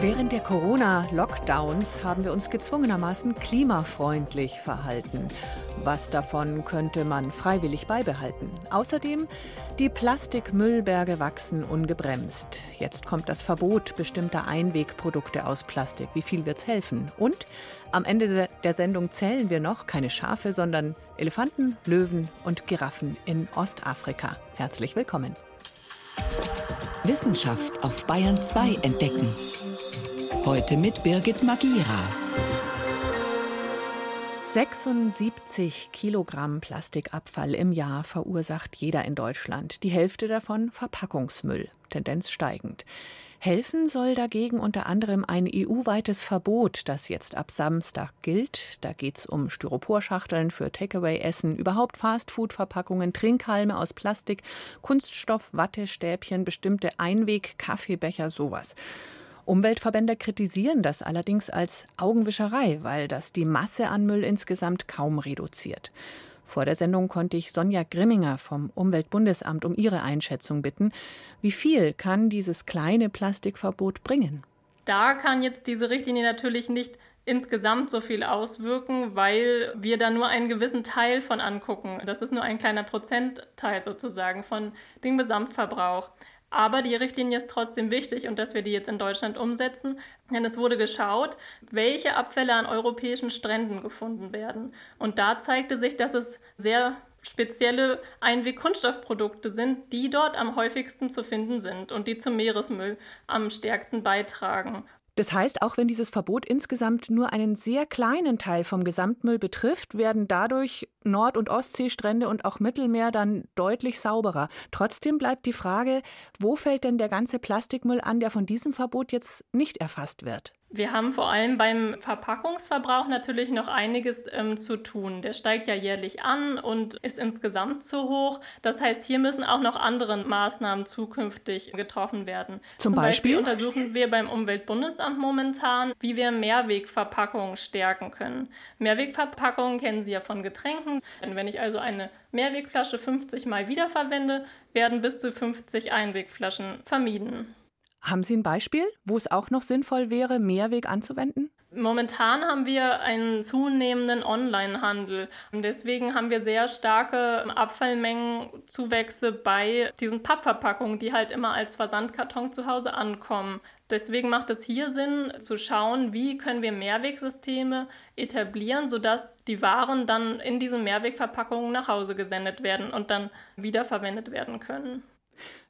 Während der Corona-Lockdowns haben wir uns gezwungenermaßen klimafreundlich verhalten. Was davon könnte man freiwillig beibehalten? Außerdem, die Plastikmüllberge wachsen ungebremst. Jetzt kommt das Verbot bestimmter Einwegprodukte aus Plastik. Wie viel wird's helfen? Und am Ende der Sendung zählen wir noch keine Schafe, sondern Elefanten, Löwen und Giraffen in Ostafrika. Herzlich willkommen. Wissenschaft auf Bayern 2 entdecken. Heute mit Birgit Magira. 76 Kilogramm Plastikabfall im Jahr verursacht jeder in Deutschland. Die Hälfte davon Verpackungsmüll, Tendenz steigend. Helfen soll dagegen unter anderem ein EU-weites Verbot, das jetzt ab Samstag gilt. Da geht es um Styroporschachteln für Takeaway-Essen, überhaupt Fastfood-Verpackungen, Trinkhalme aus Plastik, Kunststoff, Wattestäbchen, bestimmte Einweg-Kaffeebecher, sowas. Umweltverbände kritisieren das allerdings als Augenwischerei, weil das die Masse an Müll insgesamt kaum reduziert. Vor der Sendung konnte ich Sonja Grimminger vom Umweltbundesamt um ihre Einschätzung bitten. Wie viel kann dieses kleine Plastikverbot bringen? Da kann jetzt diese Richtlinie natürlich nicht insgesamt so viel auswirken, weil wir da nur einen gewissen Teil von angucken. Das ist nur ein kleiner Prozentteil sozusagen von dem Gesamtverbrauch. Aber die Richtlinie ist trotzdem wichtig und dass wir die jetzt in Deutschland umsetzen, denn es wurde geschaut, welche Abfälle an europäischen Stränden gefunden werden. Und da zeigte sich, dass es sehr spezielle Einweg-Kunststoffprodukte sind, die dort am häufigsten zu finden sind und die zum Meeresmüll am stärksten beitragen. Das heißt, auch wenn dieses Verbot insgesamt nur einen sehr kleinen Teil vom Gesamtmüll betrifft, werden dadurch Nord- und Ostseestrände und auch Mittelmeer dann deutlich sauberer. Trotzdem bleibt die Frage, wo fällt denn der ganze Plastikmüll an, der von diesem Verbot jetzt nicht erfasst wird? Wir haben vor allem beim Verpackungsverbrauch natürlich noch einiges ähm, zu tun. Der steigt ja jährlich an und ist insgesamt zu hoch. Das heißt, hier müssen auch noch andere Maßnahmen zukünftig getroffen werden. Zum, Zum Beispiel? Beispiel untersuchen wir beim Umweltbundesamt momentan, wie wir Mehrwegverpackungen stärken können. Mehrwegverpackungen kennen Sie ja von Getränken. Wenn ich also eine Mehrwegflasche 50 Mal wiederverwende, werden bis zu 50 Einwegflaschen vermieden. Haben Sie ein Beispiel, wo es auch noch sinnvoll wäre, Mehrweg anzuwenden? Momentan haben wir einen zunehmenden Onlinehandel und deswegen haben wir sehr starke Abfallmengenzuwächse bei diesen Pappverpackungen, die halt immer als Versandkarton zu Hause ankommen. Deswegen macht es hier Sinn zu schauen, wie können wir Mehrwegsysteme etablieren, sodass die Waren dann in diesen Mehrwegverpackungen nach Hause gesendet werden und dann wiederverwendet werden können.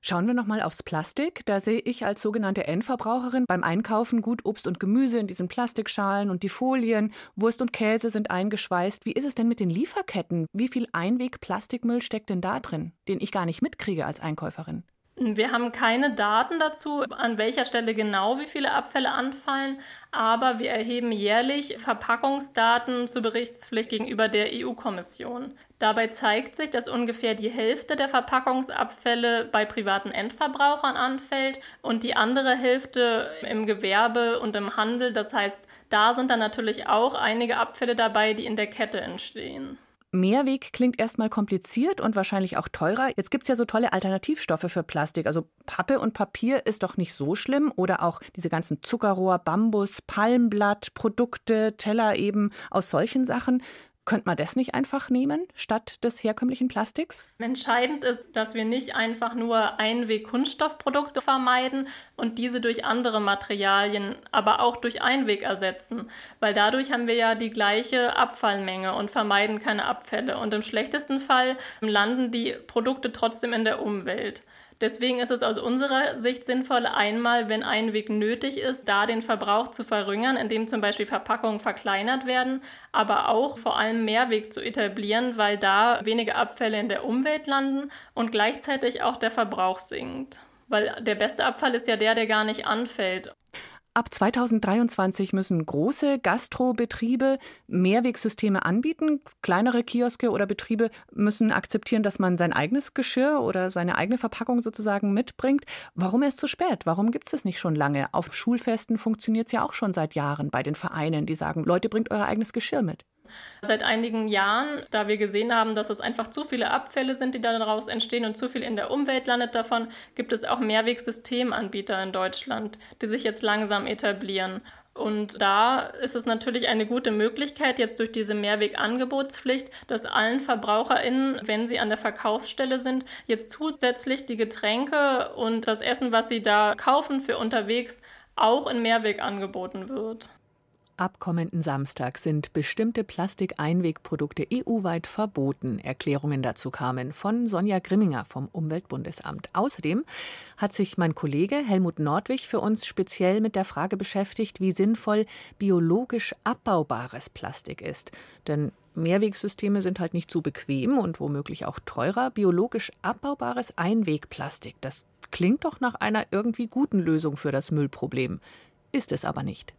Schauen wir nochmal aufs Plastik. Da sehe ich als sogenannte Endverbraucherin beim Einkaufen gut Obst und Gemüse in diesen Plastikschalen und die Folien. Wurst und Käse sind eingeschweißt. Wie ist es denn mit den Lieferketten? Wie viel Einweg-Plastikmüll steckt denn da drin, den ich gar nicht mitkriege als Einkäuferin? Wir haben keine Daten dazu, an welcher Stelle genau wie viele Abfälle anfallen, aber wir erheben jährlich Verpackungsdaten zur Berichtspflicht gegenüber der EU-Kommission. Dabei zeigt sich, dass ungefähr die Hälfte der Verpackungsabfälle bei privaten Endverbrauchern anfällt und die andere Hälfte im Gewerbe und im Handel. Das heißt, da sind dann natürlich auch einige Abfälle dabei, die in der Kette entstehen. Mehrweg klingt erstmal kompliziert und wahrscheinlich auch teurer. Jetzt gibt es ja so tolle Alternativstoffe für Plastik. Also Pappe und Papier ist doch nicht so schlimm. Oder auch diese ganzen Zuckerrohr, Bambus, Palmblatt, Produkte, Teller eben aus solchen Sachen. Könnte man das nicht einfach nehmen statt des herkömmlichen Plastiks? Entscheidend ist, dass wir nicht einfach nur Einweg-Kunststoffprodukte vermeiden und diese durch andere Materialien, aber auch durch Einweg ersetzen, weil dadurch haben wir ja die gleiche Abfallmenge und vermeiden keine Abfälle. Und im schlechtesten Fall landen die Produkte trotzdem in der Umwelt. Deswegen ist es aus unserer Sicht sinnvoll, einmal, wenn ein Weg nötig ist, da den Verbrauch zu verringern, indem zum Beispiel Verpackungen verkleinert werden, aber auch vor allem Mehrweg zu etablieren, weil da weniger Abfälle in der Umwelt landen und gleichzeitig auch der Verbrauch sinkt. Weil der beste Abfall ist ja der, der gar nicht anfällt. Ab 2023 müssen große Gastrobetriebe Mehrwegsysteme anbieten. Kleinere Kioske oder Betriebe müssen akzeptieren, dass man sein eigenes Geschirr oder seine eigene Verpackung sozusagen mitbringt. Warum erst zu spät? Warum gibt es das nicht schon lange? Auf Schulfesten funktioniert es ja auch schon seit Jahren bei den Vereinen, die sagen, Leute, bringt euer eigenes Geschirr mit. Seit einigen Jahren, da wir gesehen haben, dass es einfach zu viele Abfälle sind, die daraus entstehen und zu viel in der Umwelt landet davon, gibt es auch Mehrwegsystemanbieter in Deutschland, die sich jetzt langsam etablieren. Und da ist es natürlich eine gute Möglichkeit, jetzt durch diese Mehrwegangebotspflicht, dass allen VerbraucherInnen, wenn sie an der Verkaufsstelle sind, jetzt zusätzlich die Getränke und das Essen, was sie da kaufen für unterwegs, auch in Mehrweg angeboten wird. Ab kommenden Samstag sind bestimmte Plastikeinwegprodukte EU-weit verboten. Erklärungen dazu kamen von Sonja Grimminger vom Umweltbundesamt. Außerdem hat sich mein Kollege Helmut Nordwig für uns speziell mit der Frage beschäftigt, wie sinnvoll biologisch abbaubares Plastik ist. Denn Mehrwegsysteme sind halt nicht zu bequem und womöglich auch teurer. Biologisch abbaubares Einwegplastik, das klingt doch nach einer irgendwie guten Lösung für das Müllproblem. Ist es aber nicht.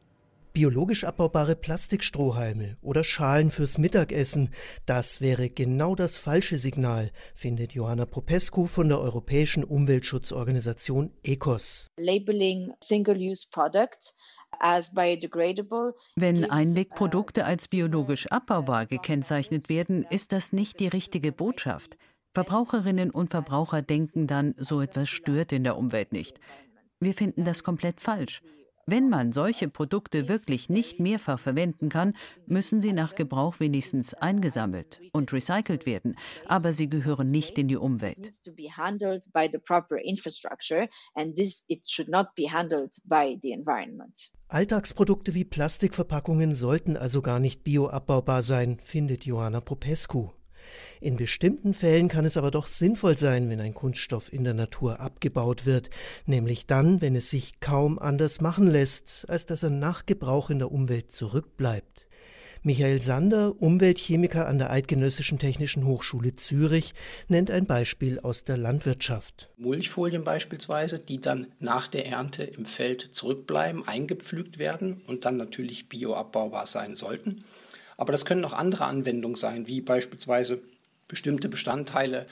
Biologisch abbaubare Plastikstrohhalme oder Schalen fürs Mittagessen, das wäre genau das falsche Signal, findet Johanna Popescu von der Europäischen Umweltschutzorganisation ECOS. Labeling Single-Use Products wenn Einwegprodukte als biologisch abbaubar gekennzeichnet werden, ist das nicht die richtige Botschaft. Verbraucherinnen und Verbraucher denken dann, so etwas stört in der Umwelt nicht. Wir finden das komplett falsch. Wenn man solche Produkte wirklich nicht mehrfach verwenden kann, müssen sie nach Gebrauch wenigstens eingesammelt und recycelt werden, aber sie gehören nicht in die Umwelt. Alltagsprodukte wie Plastikverpackungen sollten also gar nicht bioabbaubar sein, findet Johanna Popescu. In bestimmten Fällen kann es aber doch sinnvoll sein, wenn ein Kunststoff in der Natur abgebaut wird, nämlich dann, wenn es sich kaum anders machen lässt, als dass er nach Gebrauch in der Umwelt zurückbleibt. Michael Sander, Umweltchemiker an der Eidgenössischen Technischen Hochschule Zürich, nennt ein Beispiel aus der Landwirtschaft. Mulchfolien beispielsweise, die dann nach der Ernte im Feld zurückbleiben, eingepflügt werden und dann natürlich bioabbaubar sein sollten. Aber das können auch andere Anwendungen sein, wie beispielsweise bestimmte Bestandteile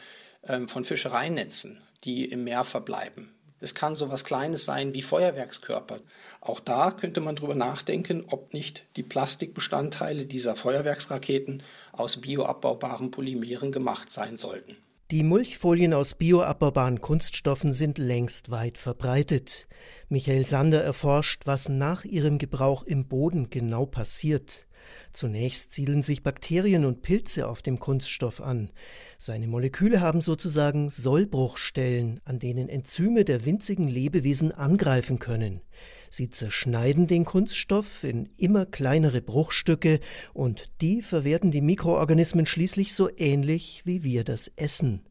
ähm, von Fischereinetzen, die im Meer verbleiben. Es kann so etwas Kleines sein wie Feuerwerkskörper. Auch da könnte man darüber nachdenken, ob nicht die Plastikbestandteile dieser Feuerwerksraketen aus bioabbaubaren Polymeren gemacht sein sollten. Die Mulchfolien aus bioabbaubaren Kunststoffen sind längst weit verbreitet. Michael Sander erforscht, was nach ihrem Gebrauch im Boden genau passiert. Zunächst siedeln sich Bakterien und Pilze auf dem Kunststoff an. Seine Moleküle haben sozusagen Sollbruchstellen, an denen Enzyme der winzigen Lebewesen angreifen können. Sie zerschneiden den Kunststoff in immer kleinere Bruchstücke und die verwerten die Mikroorganismen schließlich so ähnlich wie wir das Essen.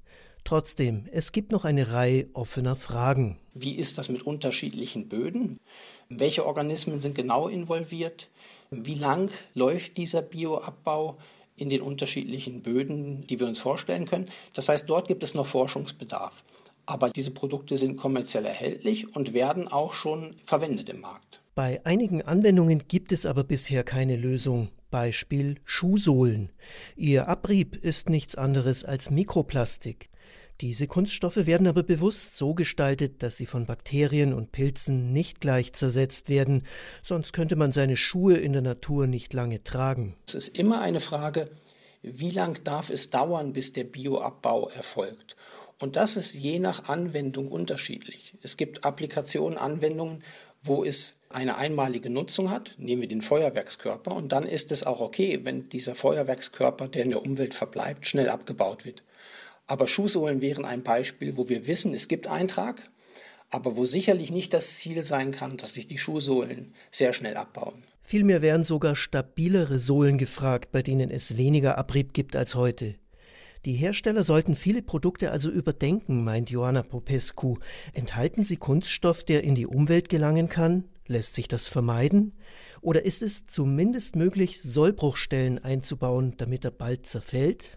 Trotzdem, es gibt noch eine Reihe offener Fragen. Wie ist das mit unterschiedlichen Böden? Welche Organismen sind genau involviert? Wie lang läuft dieser Bioabbau in den unterschiedlichen Böden, die wir uns vorstellen können? Das heißt, dort gibt es noch Forschungsbedarf. Aber diese Produkte sind kommerziell erhältlich und werden auch schon verwendet im Markt. Bei einigen Anwendungen gibt es aber bisher keine Lösung. Beispiel Schuhsohlen. Ihr Abrieb ist nichts anderes als Mikroplastik. Diese Kunststoffe werden aber bewusst so gestaltet, dass sie von Bakterien und Pilzen nicht gleich zersetzt werden, sonst könnte man seine Schuhe in der Natur nicht lange tragen. Es ist immer eine Frage, wie lang darf es dauern, bis der Bioabbau erfolgt? Und das ist je nach Anwendung unterschiedlich. Es gibt Applikationen, Anwendungen, wo es eine einmalige Nutzung hat, nehmen wir den Feuerwerkskörper, und dann ist es auch okay, wenn dieser Feuerwerkskörper, der in der Umwelt verbleibt, schnell abgebaut wird. Aber Schuhsohlen wären ein Beispiel, wo wir wissen, es gibt Eintrag, aber wo sicherlich nicht das Ziel sein kann, dass sich die Schuhsohlen sehr schnell abbauen. Vielmehr wären sogar stabilere Sohlen gefragt, bei denen es weniger Abrieb gibt als heute. Die Hersteller sollten viele Produkte also überdenken, meint Johanna Popescu. Enthalten sie Kunststoff, der in die Umwelt gelangen kann? Lässt sich das vermeiden? Oder ist es zumindest möglich, Sollbruchstellen einzubauen, damit er bald zerfällt?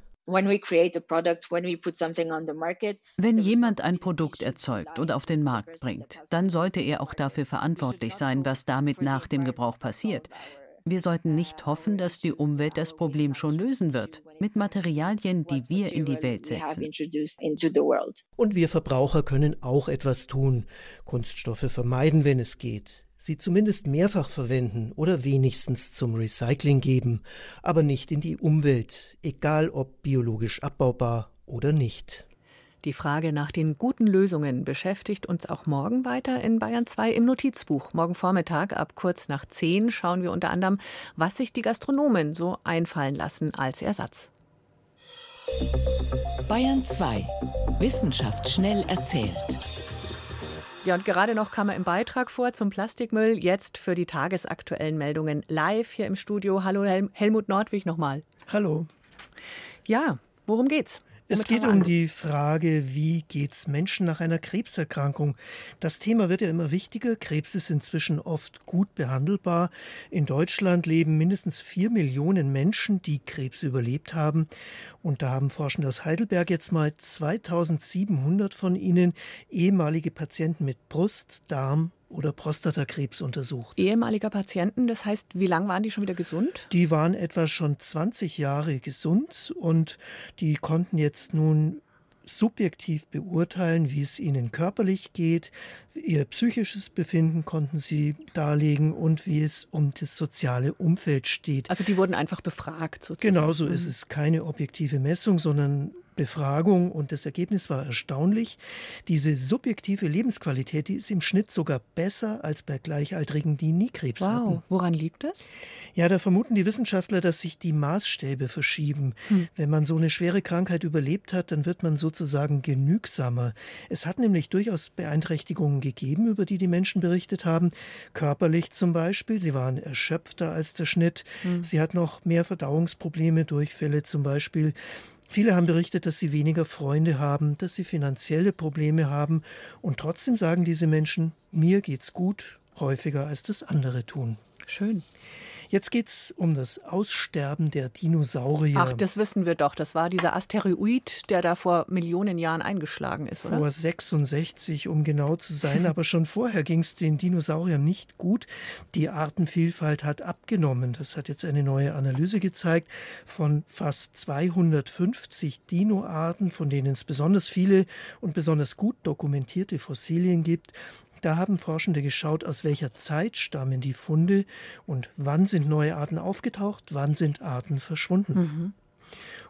Wenn jemand ein Produkt erzeugt und auf den Markt bringt, dann sollte er auch dafür verantwortlich sein, was damit nach dem Gebrauch passiert. Wir sollten nicht hoffen, dass die Umwelt das Problem schon lösen wird, mit Materialien, die wir in die Welt setzen. Und wir Verbraucher können auch etwas tun. Kunststoffe vermeiden, wenn es geht. Sie zumindest mehrfach verwenden oder wenigstens zum Recycling geben, aber nicht in die Umwelt, egal ob biologisch abbaubar oder nicht. Die Frage nach den guten Lösungen beschäftigt uns auch morgen weiter in Bayern 2 im Notizbuch. Morgen Vormittag ab kurz nach 10 schauen wir unter anderem, was sich die Gastronomen so einfallen lassen als Ersatz. Bayern 2. Wissenschaft schnell erzählt. Ja, und gerade noch kam er im Beitrag vor zum Plastikmüll. Jetzt für die tagesaktuellen Meldungen live hier im Studio. Hallo Hel Helmut Nordwig nochmal. Hallo. Ja, worum geht's? Es geht um die Frage, wie geht's Menschen nach einer Krebserkrankung? Das Thema wird ja immer wichtiger. Krebs ist inzwischen oft gut behandelbar. In Deutschland leben mindestens vier Millionen Menschen, die Krebs überlebt haben. Und da haben Forschende aus Heidelberg jetzt mal 2700 von ihnen ehemalige Patienten mit Brust, Darm oder Prostatakrebs untersucht. Ehemaliger Patienten, das heißt, wie lange waren die schon wieder gesund? Die waren etwa schon 20 Jahre gesund und die konnten jetzt nun subjektiv beurteilen, wie es ihnen körperlich geht. Ihr psychisches Befinden konnten sie darlegen und wie es um das soziale Umfeld steht. Also die wurden einfach befragt sozusagen. Genau so ist es. Keine objektive Messung, sondern Befragung und das Ergebnis war erstaunlich. Diese subjektive Lebensqualität, die ist im Schnitt sogar besser als bei Gleichaltrigen, die nie Krebs wow. hatten. Woran liegt das? Ja, da vermuten die Wissenschaftler, dass sich die Maßstäbe verschieben. Hm. Wenn man so eine schwere Krankheit überlebt hat, dann wird man sozusagen genügsamer. Es hat nämlich durchaus Beeinträchtigungen gegeben, über die die Menschen berichtet haben. Körperlich zum Beispiel. Sie waren erschöpfter als der Schnitt. Hm. Sie hatten noch mehr Verdauungsprobleme, Durchfälle zum Beispiel. Viele haben berichtet, dass sie weniger Freunde haben, dass sie finanzielle Probleme haben und trotzdem sagen diese Menschen, mir geht's gut, häufiger als das andere tun. Schön. Jetzt geht es um das Aussterben der Dinosaurier. Ach, das wissen wir doch. Das war dieser Asteroid, der da vor Millionen Jahren eingeschlagen ist, oder? Vor 66, um genau zu sein. Aber schon vorher ging es den Dinosauriern nicht gut. Die Artenvielfalt hat abgenommen. Das hat jetzt eine neue Analyse gezeigt. Von fast 250 Dinoarten, von denen es besonders viele und besonders gut dokumentierte Fossilien gibt, da haben Forschende geschaut, aus welcher Zeit stammen die Funde und wann sind neue Arten aufgetaucht, wann sind Arten verschwunden. Mhm.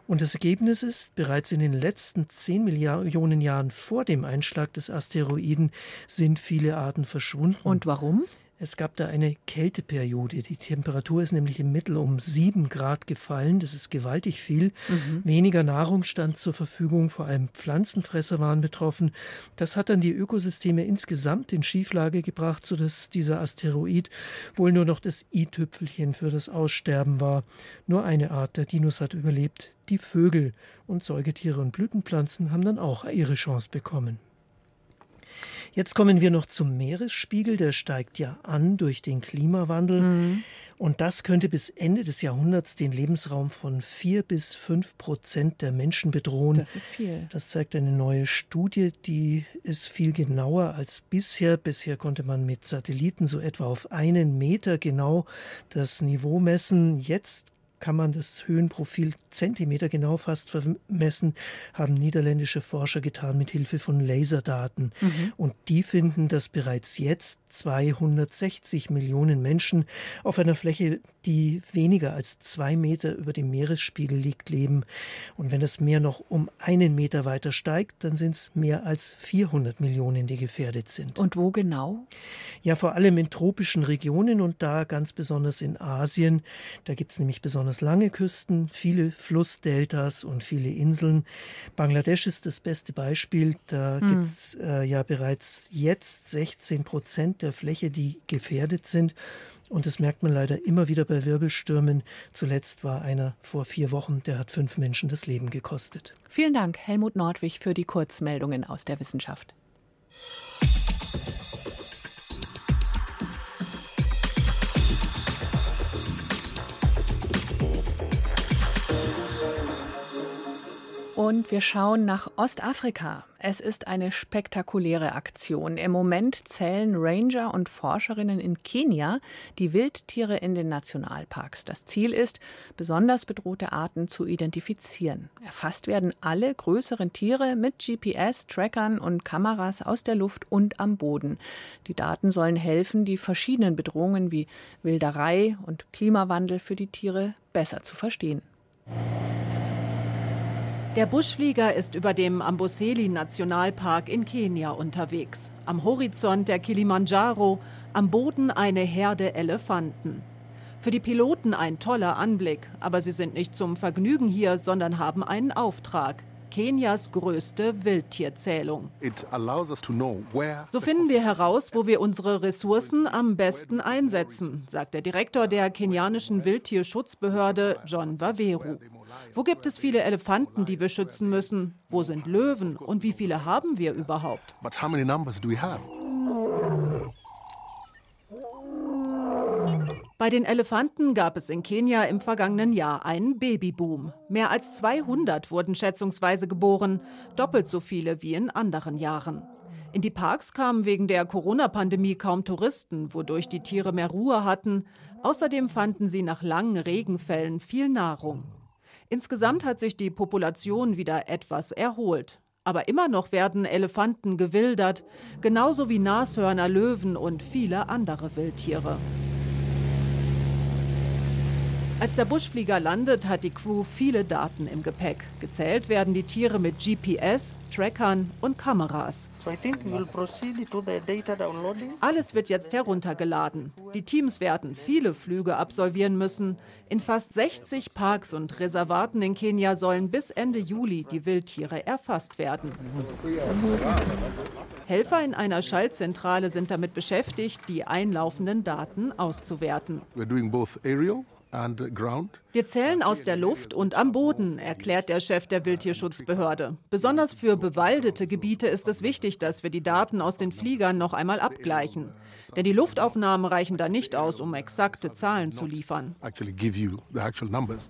Und das Ergebnis ist, bereits in den letzten 10 Millionen Jahren vor dem Einschlag des Asteroiden sind viele Arten verschwunden. Und warum? Es gab da eine Kälteperiode. Die Temperatur ist nämlich im Mittel um sieben Grad gefallen. Das ist gewaltig viel. Mhm. Weniger Nahrung stand zur Verfügung. Vor allem Pflanzenfresser waren betroffen. Das hat dann die Ökosysteme insgesamt in Schieflage gebracht, sodass dieser Asteroid wohl nur noch das i-Tüpfelchen für das Aussterben war. Nur eine Art der Dinos hat überlebt. Die Vögel und Säugetiere und Blütenpflanzen haben dann auch ihre Chance bekommen. Jetzt kommen wir noch zum Meeresspiegel. Der steigt ja an durch den Klimawandel. Mhm. Und das könnte bis Ende des Jahrhunderts den Lebensraum von vier bis fünf Prozent der Menschen bedrohen. Das ist viel. Das zeigt eine neue Studie, die ist viel genauer als bisher. Bisher konnte man mit Satelliten so etwa auf einen Meter genau das Niveau messen. Jetzt kann man das Höhenprofil Zentimeter genau fast vermessen, haben niederländische Forscher getan mit Hilfe von Laserdaten. Mhm. Und die finden, dass bereits jetzt 260 Millionen Menschen auf einer Fläche, die weniger als zwei Meter über dem Meeresspiegel liegt, leben. Und wenn das Meer noch um einen Meter weiter steigt, dann sind es mehr als 400 Millionen, die gefährdet sind. Und wo genau? Ja, vor allem in tropischen Regionen und da ganz besonders in Asien. Da gibt es nämlich besonders lange Küsten, viele Flussdeltas und viele Inseln. Bangladesch ist das beste Beispiel. Da hm. gibt es äh, ja bereits jetzt 16 Prozent der Fläche, die gefährdet sind. Und das merkt man leider immer wieder bei Wirbelstürmen. Zuletzt war einer vor vier Wochen, der hat fünf Menschen das Leben gekostet. Vielen Dank, Helmut Nordwig, für die Kurzmeldungen aus der Wissenschaft. Und wir schauen nach Ostafrika. Es ist eine spektakuläre Aktion. Im Moment zählen Ranger und Forscherinnen in Kenia die Wildtiere in den Nationalparks. Das Ziel ist, besonders bedrohte Arten zu identifizieren. Erfasst werden alle größeren Tiere mit GPS, Trackern und Kameras aus der Luft und am Boden. Die Daten sollen helfen, die verschiedenen Bedrohungen wie Wilderei und Klimawandel für die Tiere besser zu verstehen. Der Buschflieger ist über dem Amboseli-Nationalpark in Kenia unterwegs. Am Horizont der Kilimanjaro, am Boden eine Herde Elefanten. Für die Piloten ein toller Anblick, aber sie sind nicht zum Vergnügen hier, sondern haben einen Auftrag. Kenias größte Wildtierzählung. So finden wir heraus, wo wir unsere Ressourcen am besten einsetzen, sagt der Direktor der kenianischen Wildtierschutzbehörde John Waweru. Wo gibt es viele Elefanten, die wir schützen müssen? Wo sind Löwen und wie viele haben wir überhaupt? Bei den Elefanten gab es in Kenia im vergangenen Jahr einen Babyboom. Mehr als 200 wurden schätzungsweise geboren, doppelt so viele wie in anderen Jahren. In die Parks kamen wegen der Corona-Pandemie kaum Touristen, wodurch die Tiere mehr Ruhe hatten. Außerdem fanden sie nach langen Regenfällen viel Nahrung. Insgesamt hat sich die Population wieder etwas erholt. Aber immer noch werden Elefanten gewildert, genauso wie Nashörner, Löwen und viele andere Wildtiere. Als der Buschflieger landet, hat die Crew viele Daten im Gepäck. Gezählt werden die Tiere mit GPS, Trackern und Kameras. Alles wird jetzt heruntergeladen. Die Teams werden viele Flüge absolvieren müssen. In fast 60 Parks und Reservaten in Kenia sollen bis Ende Juli die Wildtiere erfasst werden. Helfer in einer Schaltzentrale sind damit beschäftigt, die einlaufenden Daten auszuwerten. We're doing both aerial wir zählen aus der Luft und am Boden, erklärt der Chef der Wildtierschutzbehörde. Besonders für bewaldete Gebiete ist es wichtig, dass wir die Daten aus den Fliegern noch einmal abgleichen. Denn die Luftaufnahmen reichen da nicht aus, um exakte Zahlen zu liefern.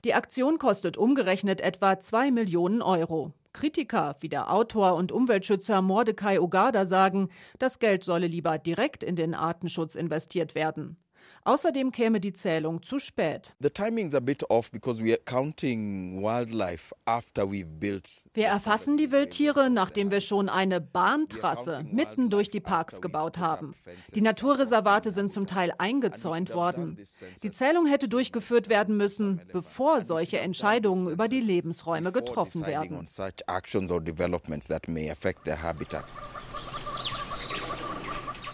Die Aktion kostet umgerechnet etwa 2 Millionen Euro. Kritiker wie der Autor und Umweltschützer Mordecai Ogada sagen, das Geld solle lieber direkt in den Artenschutz investiert werden. Außerdem käme die Zählung zu spät. Wir erfassen die Wildtiere, nachdem wir schon eine Bahntrasse mitten durch die Parks gebaut haben. Die Naturreservate sind zum Teil eingezäunt worden. Die Zählung hätte durchgeführt werden müssen, bevor solche Entscheidungen über die Lebensräume getroffen werden.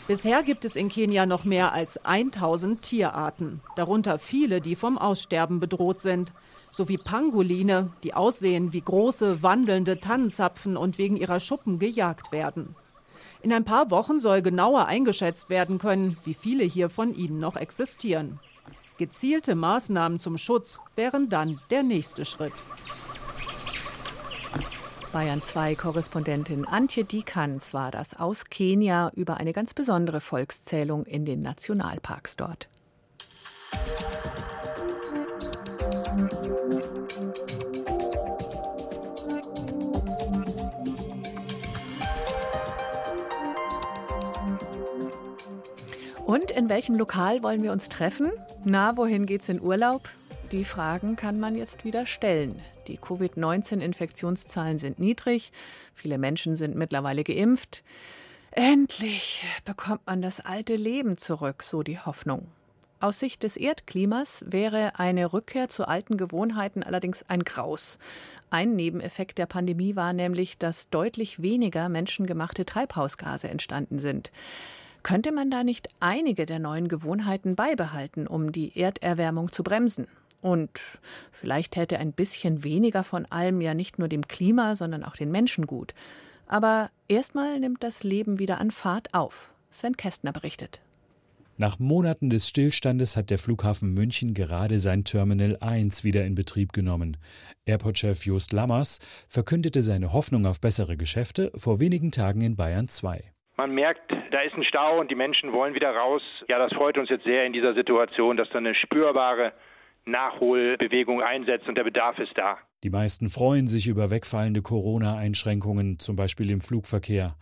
Bisher gibt es in Kenia noch mehr als 1000 Tierarten, darunter viele, die vom Aussterben bedroht sind, sowie Pangoline, die aussehen wie große wandelnde Tannenzapfen und wegen ihrer Schuppen gejagt werden. In ein paar Wochen soll genauer eingeschätzt werden können, wie viele hier von ihnen noch existieren. Gezielte Maßnahmen zum Schutz wären dann der nächste Schritt. Bayern 2 Korrespondentin Antje Dikans war das aus Kenia über eine ganz besondere Volkszählung in den Nationalparks dort. Und in welchem Lokal wollen wir uns treffen? Na, wohin geht's in Urlaub? Die Fragen kann man jetzt wieder stellen. Die Covid-19-Infektionszahlen sind niedrig, viele Menschen sind mittlerweile geimpft. Endlich bekommt man das alte Leben zurück, so die Hoffnung. Aus Sicht des Erdklimas wäre eine Rückkehr zu alten Gewohnheiten allerdings ein Graus. Ein Nebeneffekt der Pandemie war nämlich, dass deutlich weniger menschengemachte Treibhausgase entstanden sind. Könnte man da nicht einige der neuen Gewohnheiten beibehalten, um die Erderwärmung zu bremsen? Und vielleicht täte ein bisschen weniger von allem ja nicht nur dem Klima, sondern auch den Menschen gut. Aber erstmal nimmt das Leben wieder an Fahrt auf. Sven Kästner berichtet. Nach Monaten des Stillstandes hat der Flughafen München gerade sein Terminal 1 wieder in Betrieb genommen. Airportchef Just Lammers verkündete seine Hoffnung auf bessere Geschäfte vor wenigen Tagen in Bayern 2. Man merkt, da ist ein Stau und die Menschen wollen wieder raus. Ja, das freut uns jetzt sehr in dieser Situation, dass da eine spürbare Nachholbewegung einsetzt und der Bedarf ist da. Die meisten freuen sich über wegfallende Corona-Einschränkungen, zum Beispiel im Flugverkehr.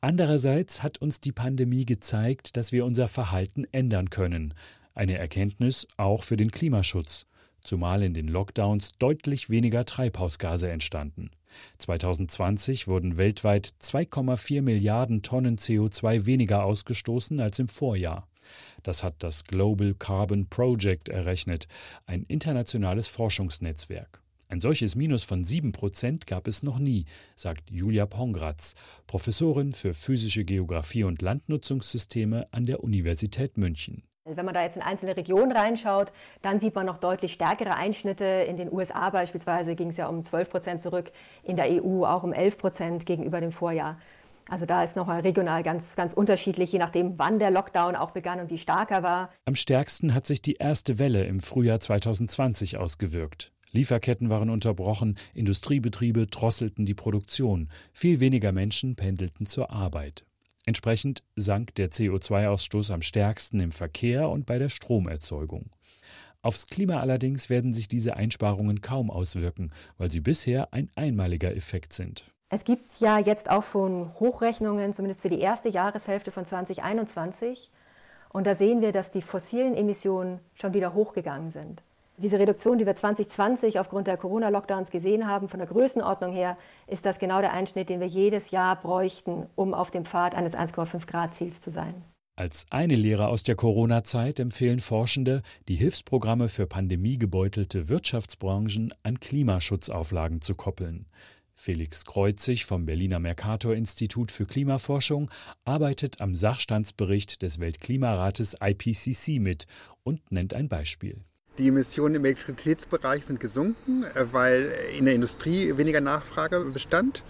Andererseits hat uns die Pandemie gezeigt, dass wir unser Verhalten ändern können. Eine Erkenntnis auch für den Klimaschutz, zumal in den Lockdowns deutlich weniger Treibhausgase entstanden. 2020 wurden weltweit 2,4 Milliarden Tonnen CO2 weniger ausgestoßen als im Vorjahr. Das hat das Global Carbon Project errechnet, ein internationales Forschungsnetzwerk. Ein solches Minus von 7 Prozent gab es noch nie, sagt Julia Pongratz, Professorin für physische Geographie und Landnutzungssysteme an der Universität München. Wenn man da jetzt in einzelne Regionen reinschaut, dann sieht man noch deutlich stärkere Einschnitte. In den USA beispielsweise ging es ja um 12 Prozent zurück, in der EU auch um 11 Prozent gegenüber dem Vorjahr. Also da ist nochmal regional ganz, ganz unterschiedlich, je nachdem, wann der Lockdown auch begann und wie stark er war. Am stärksten hat sich die erste Welle im Frühjahr 2020 ausgewirkt. Lieferketten waren unterbrochen, Industriebetriebe drosselten die Produktion, viel weniger Menschen pendelten zur Arbeit. Entsprechend sank der CO2-Ausstoß am stärksten im Verkehr und bei der Stromerzeugung. Aufs Klima allerdings werden sich diese Einsparungen kaum auswirken, weil sie bisher ein einmaliger Effekt sind. Es gibt ja jetzt auch schon Hochrechnungen, zumindest für die erste Jahreshälfte von 2021. Und da sehen wir, dass die fossilen Emissionen schon wieder hochgegangen sind. Diese Reduktion, die wir 2020 aufgrund der Corona-Lockdowns gesehen haben, von der Größenordnung her, ist das genau der Einschnitt, den wir jedes Jahr bräuchten, um auf dem Pfad eines 1,5 Grad-Ziels zu sein. Als eine Lehre aus der Corona-Zeit empfehlen Forschende, die Hilfsprogramme für pandemiegebeutelte Wirtschaftsbranchen an Klimaschutzauflagen zu koppeln. Felix Kreuzig vom Berliner Mercator-Institut für Klimaforschung arbeitet am Sachstandsbericht des Weltklimarates IPCC mit und nennt ein Beispiel. Die Emissionen im Elektrizitätsbereich sind gesunken, äh, weil in der Industrie weniger Nachfrage bestand.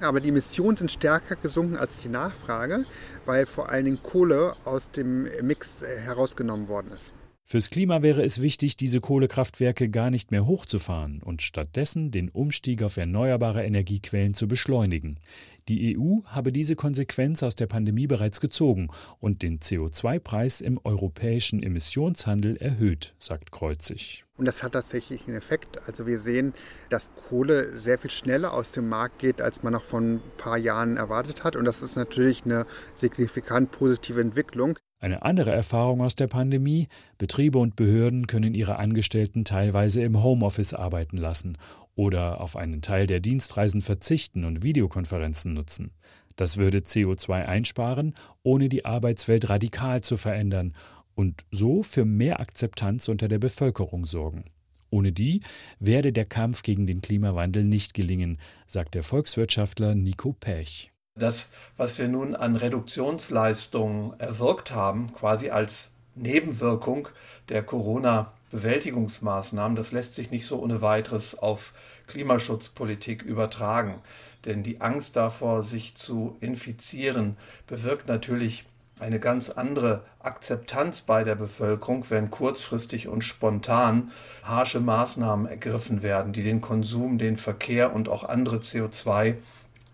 Aber die Emissionen sind stärker gesunken als die Nachfrage, weil vor allen Dingen Kohle aus dem Mix äh, herausgenommen worden ist. Fürs Klima wäre es wichtig, diese Kohlekraftwerke gar nicht mehr hochzufahren und stattdessen den Umstieg auf erneuerbare Energiequellen zu beschleunigen. Die EU habe diese Konsequenz aus der Pandemie bereits gezogen und den CO2-Preis im europäischen Emissionshandel erhöht, sagt Kreuzig. Und das hat tatsächlich einen Effekt. Also wir sehen, dass Kohle sehr viel schneller aus dem Markt geht, als man noch vor ein paar Jahren erwartet hat. Und das ist natürlich eine signifikant positive Entwicklung. Eine andere Erfahrung aus der Pandemie, Betriebe und Behörden können ihre Angestellten teilweise im Homeoffice arbeiten lassen oder auf einen Teil der Dienstreisen verzichten und Videokonferenzen nutzen. Das würde CO2 einsparen, ohne die Arbeitswelt radikal zu verändern und so für mehr Akzeptanz unter der Bevölkerung sorgen. Ohne die werde der Kampf gegen den Klimawandel nicht gelingen, sagt der Volkswirtschaftler Nico Pech. Das, was wir nun an Reduktionsleistungen erwirkt haben, quasi als Nebenwirkung der Corona-Bewältigungsmaßnahmen, das lässt sich nicht so ohne weiteres auf Klimaschutzpolitik übertragen. Denn die Angst davor, sich zu infizieren, bewirkt natürlich eine ganz andere Akzeptanz bei der Bevölkerung, wenn kurzfristig und spontan harsche Maßnahmen ergriffen werden, die den Konsum, den Verkehr und auch andere CO2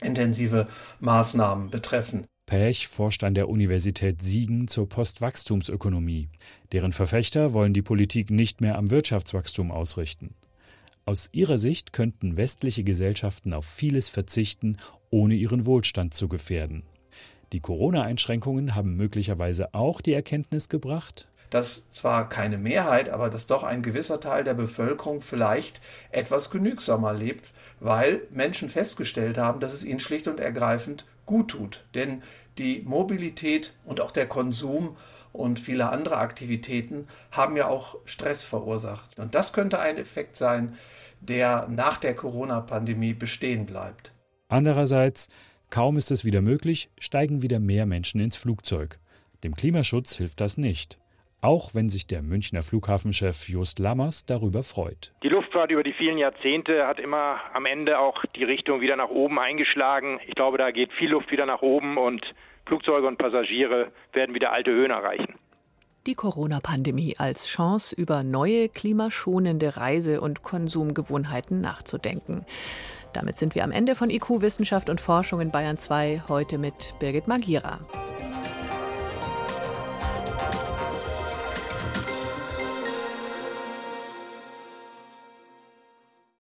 intensive Maßnahmen betreffen. Pech forscht an der Universität Siegen zur Postwachstumsökonomie. Deren Verfechter wollen die Politik nicht mehr am Wirtschaftswachstum ausrichten. Aus ihrer Sicht könnten westliche Gesellschaften auf vieles verzichten, ohne ihren Wohlstand zu gefährden. Die Corona-Einschränkungen haben möglicherweise auch die Erkenntnis gebracht, dass zwar keine Mehrheit, aber dass doch ein gewisser Teil der Bevölkerung vielleicht etwas genügsamer lebt, weil Menschen festgestellt haben, dass es ihnen schlicht und ergreifend gut tut. Denn die Mobilität und auch der Konsum und viele andere Aktivitäten haben ja auch Stress verursacht. Und das könnte ein Effekt sein, der nach der Corona-Pandemie bestehen bleibt. Andererseits, kaum ist es wieder möglich, steigen wieder mehr Menschen ins Flugzeug. Dem Klimaschutz hilft das nicht auch wenn sich der Münchner Flughafenchef Just Lammers darüber freut. Die Luftfahrt über die vielen Jahrzehnte hat immer am Ende auch die Richtung wieder nach oben eingeschlagen. Ich glaube, da geht viel Luft wieder nach oben und Flugzeuge und Passagiere werden wieder alte Höhen erreichen. Die Corona-Pandemie als Chance, über neue klimaschonende Reise- und Konsumgewohnheiten nachzudenken. Damit sind wir am Ende von IQ Wissenschaft und Forschung in Bayern 2, heute mit Birgit Magira.